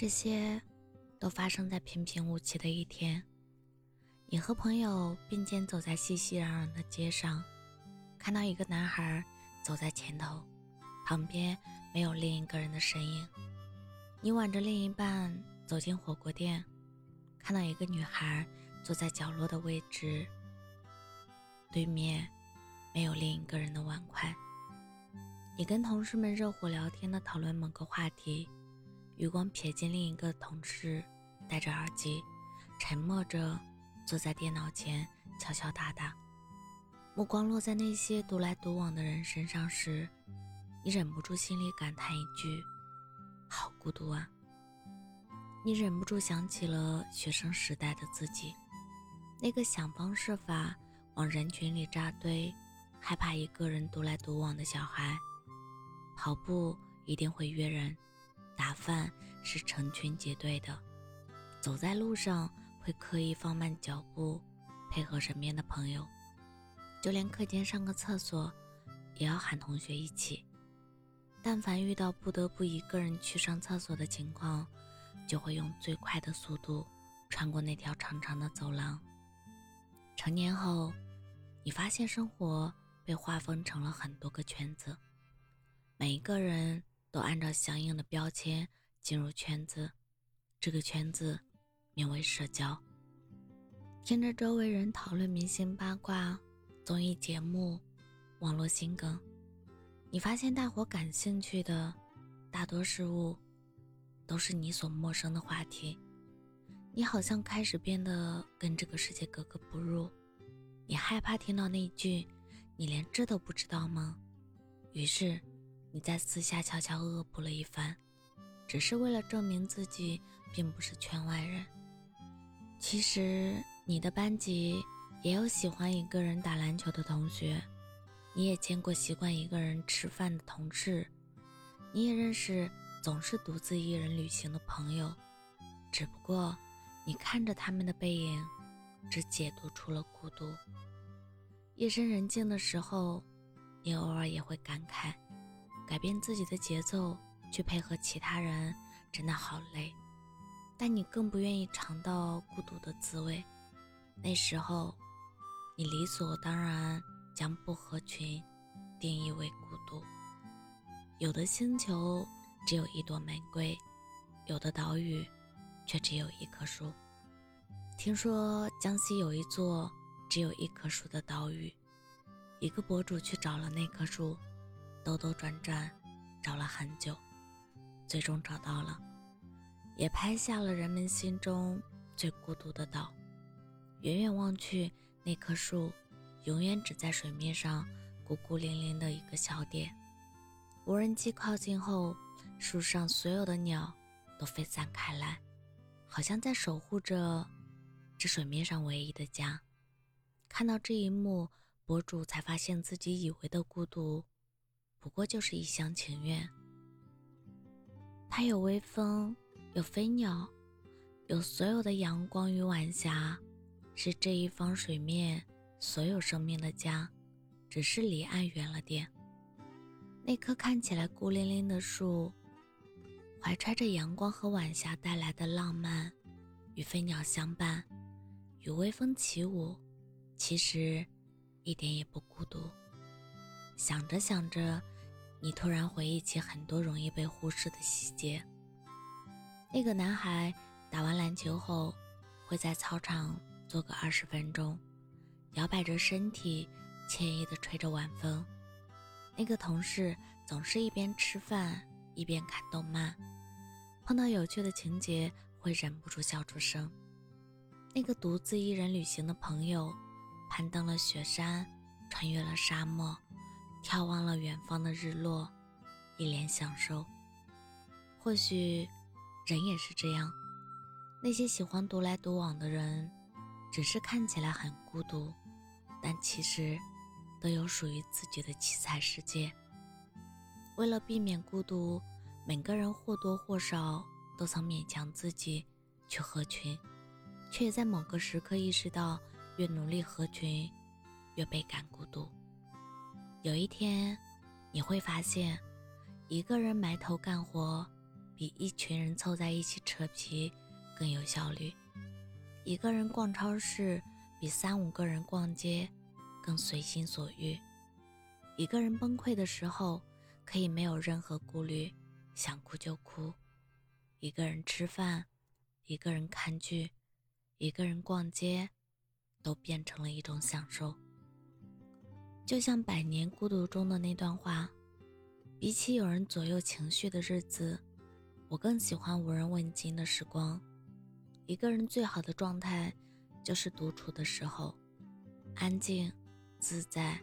这些都发生在平平无奇的一天。你和朋友并肩走在熙熙攘攘的街上，看到一个男孩走在前头，旁边没有另一个人的身影。你挽着另一半走进火锅店，看到一个女孩坐在角落的位置，对面没有另一个人的碗筷。你跟同事们热火聊天的讨论某个话题。余光瞥见另一个同事戴着耳机，沉默着坐在电脑前敲敲打打。目光落在那些独来独往的人身上时，你忍不住心里感叹一句：“好孤独啊！”你忍不住想起了学生时代的自己，那个想方设法往人群里扎堆，害怕一个人独来独往的小孩。跑步一定会约人。打饭是成群结队的，走在路上会刻意放慢脚步，配合身边的朋友，就连课间上个厕所，也要喊同学一起。但凡遇到不得不一个人去上厕所的情况，就会用最快的速度穿过那条长长的走廊。成年后，你发现生活被划分成了很多个圈子，每一个人。都按照相应的标签进入圈子，这个圈子名为社交。听着周围人讨论明星八卦、综艺节目、网络新梗，你发现大伙感兴趣的大多事物都是你所陌生的话题。你好像开始变得跟这个世界格格不入。你害怕听到那句“你连这都不知道吗？”于是。你在私下悄悄恶补了一番，只是为了证明自己并不是圈外人。其实你的班级也有喜欢一个人打篮球的同学，你也见过习惯一个人吃饭的同事，你也认识总是独自一人旅行的朋友。只不过你看着他们的背影，只解读出了孤独。夜深人静的时候，你偶尔也会感慨。改变自己的节奏去配合其他人，真的好累。但你更不愿意尝到孤独的滋味。那时候，你理所当然将不合群定义为孤独。有的星球只有一朵玫瑰，有的岛屿却只有一棵树。听说江西有一座只有一棵树的岛屿，一个博主去找了那棵树。兜兜转转，找了很久，最终找到了，也拍下了人们心中最孤独的岛。远远望去，那棵树永远只在水面上孤孤零零的一个小点。无人机靠近后，树上所有的鸟都飞散开来，好像在守护着这水面上唯一的家。看到这一幕，博主才发现自己以为的孤独。不过就是一厢情愿。它有微风，有飞鸟，有所有的阳光与晚霞，是这一方水面所有生命的家，只是离岸远了点。那棵看起来孤零零的树，怀揣着阳光和晚霞带来的浪漫，与飞鸟相伴，与微风起舞，其实一点也不孤独。想着想着，你突然回忆起很多容易被忽视的细节。那个男孩打完篮球后，会在操场坐个二十分钟，摇摆着身体，惬意地吹着晚风。那个同事总是一边吃饭一边看动漫，碰到有趣的情节会忍不住笑出声。那个独自一人旅行的朋友，攀登了雪山，穿越了沙漠。眺望了远方的日落，一脸享受。或许，人也是这样。那些喜欢独来独往的人，只是看起来很孤独，但其实都有属于自己的七彩世界。为了避免孤独，每个人或多或少都曾勉强自己去合群，却也在某个时刻意识到，越努力合群，越倍感孤独。有一天，你会发现，一个人埋头干活，比一群人凑在一起扯皮更有效率。一个人逛超市比三五个人逛街更随心所欲。一个人崩溃的时候可以没有任何顾虑，想哭就哭。一个人吃饭，一个人看剧，一个人逛街，都变成了一种享受。就像《百年孤独》中的那段话。比起有人左右情绪的日子，我更喜欢无人问津的时光。一个人最好的状态，就是独处的时候，安静、自在，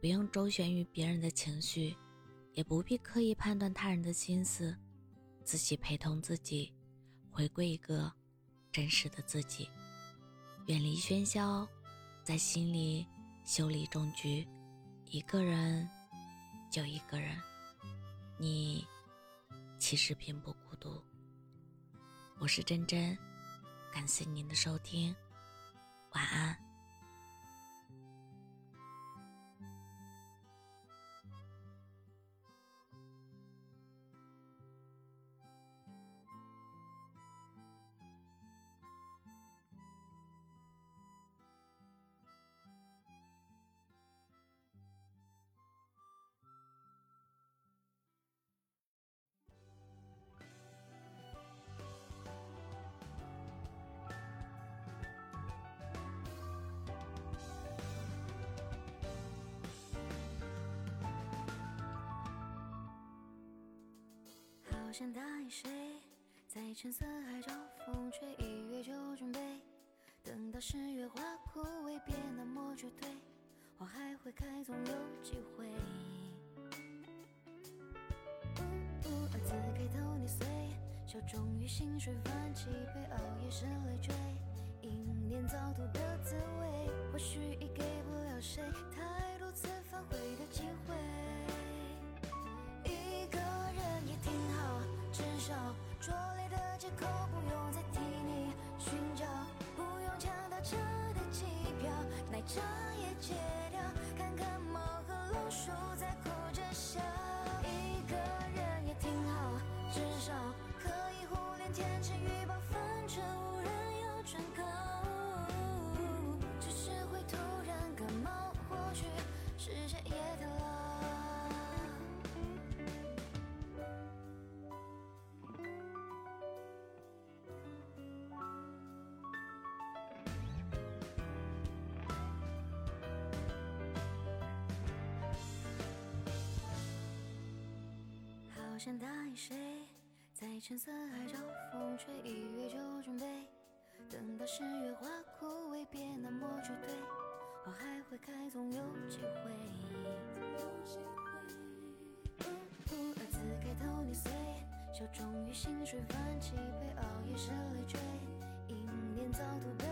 不用周旋于别人的情绪，也不必刻意判断他人的心思，自己陪同自己，回归一个真实的自己，远离喧嚣，在心里修理种菊，一个人，就一个人。你其实并不孤独。我是真真，感谢您的收听，晚安。想答应谁，在橙色海找风吹，一月就准备。等到十月花枯萎，别那么绝对，花还会开，总有机会。二字开头你碎，笑终于心碎，泛起被熬夜是累赘，因念早读的滋味，或许已给不了谁太多次反悔的机会。想答应谁，在橙色海角风吹，一月就准备。等到十月花枯萎，别那么绝对，花还会开，总有机会。字开头你随，笑终于心水，泛起被熬夜是累赘，一年早吐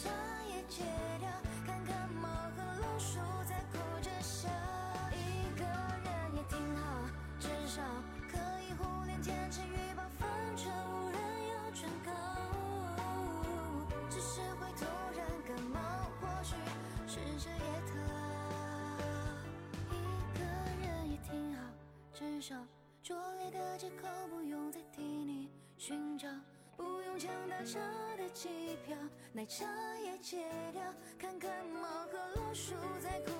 唱也戒掉，看看猫和老鼠在哭着笑。一个人也挺好，至少可以忽略天气预报。反正无人要转告，只是会突然感冒。或许是这也特，一个人也挺好，至少拙劣的借口不用再替你寻找。抢到车的机票，奶茶也戒掉，看看猫和老鼠在哭。